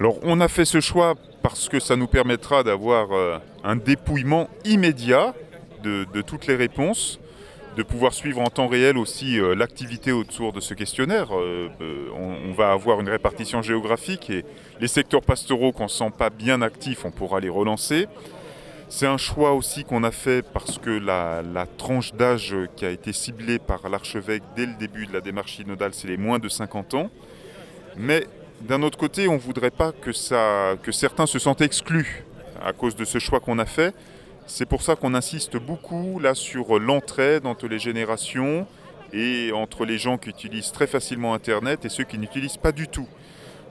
Alors on a fait ce choix parce que ça nous permettra d'avoir euh, un dépouillement immédiat de, toutes les réponses, de pouvoir suivre en temps réel aussi euh, l'activité autour de ce questionnaire. Euh, on, va avoir une répartition géographique et les secteurs pastoraux qu'on ne sent pas bien actifs, on pourra les relancer. C'est un choix aussi qu'on a fait parce que la, tranche d'âge qui a été ciblée par l'archevêque dès le début de la démarche synodale, c'est les moins de 50 ans. D'un autre côté, on ne voudrait pas que, certains se sentent exclus à cause de ce choix qu'on a fait. C'est pour ça qu'on insiste beaucoup là sur l'entraide entre les générations et entre les gens qui utilisent très facilement Internet et ceux qui n'utilisent pas du tout.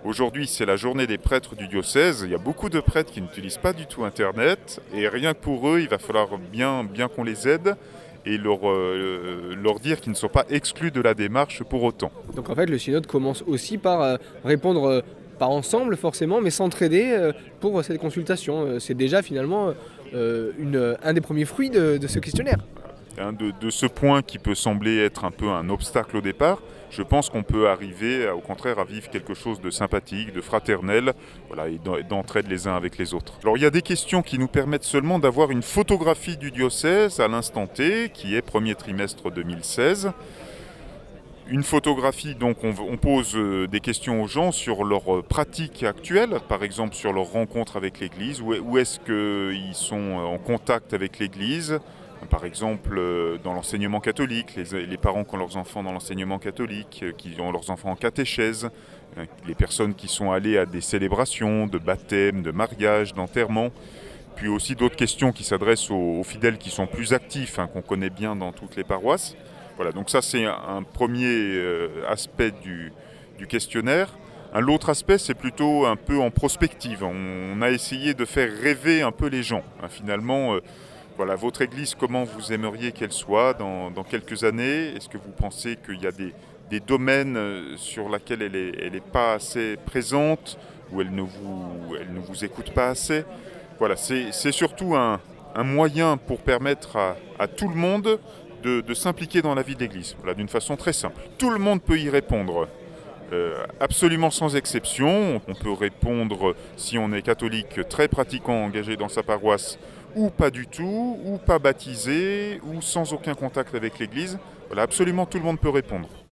Aujourd'hui, c'est la journée des prêtres du diocèse. Il y a beaucoup de prêtres qui n'utilisent pas du tout Internet. Et rien que pour eux, il va falloir bien qu'on les aide et leur, euh, leur dire qu'ils ne sont pas exclus de la démarche pour autant. Donc en fait, le synode commence aussi par euh, répondre, euh, pas ensemble forcément, mais s'entraider pour cette consultation. C'est déjà finalement un des premiers fruits de ce questionnaire. De, de, ce point qui peut sembler être un peu un obstacle au départ, je pense qu'on peut arriver au contraire à vivre quelque chose de sympathique, de fraternel, et d'entraide les uns avec les autres. Alors il y a des questions qui nous permettent seulement d'avoir une photographie du diocèse à l'instant T, qui est premier trimestre 2016 une photographie, donc on, pose euh, des questions aux gens sur leur pratique actuelle, par exemple sur leur rencontre avec l'Église, où est-ce qu'ils sont en contact avec l'Église, par exemple, euh, dans l'enseignement catholique, les, parents qui ont leurs enfants dans l'enseignement catholique, euh, qui ont leurs enfants en catéchèse, euh, les personnes qui sont allées à des célébrations de baptême, de mariage, d'enterrement, puis aussi d'autres questions qui s'adressent aux, fidèles qui sont plus actifs, hein, qu'on connaît bien dans toutes les paroisses. Voilà, donc ça c'est un, premier aspect du, questionnaire. Un autre aspect, c'est plutôt un peu en prospective. On, a essayé de faire rêver un peu les gens. Hein, finalement, voilà, votre Église, comment vous aimeriez qu'elle soit dans, quelques années? Est-ce que vous pensez qu'il y a des, domaines euh, sur lesquels elle n'est pas assez présente ou elle ne vous, elle ne vous écoute pas assez? Voilà, c'est surtout un, moyen pour permettre à, tout le monde de, s'impliquer dans la vie de l'Église, voilà, d'une façon très simple. Tout le monde peut y répondre. Euh, absolument sans exception. On peut répondre si on est catholique très pratiquant, engagé dans sa paroisse, ou pas du tout, ou pas baptisé, ou sans aucun contact avec l'Église. Voilà, absolument tout le monde peut répondre.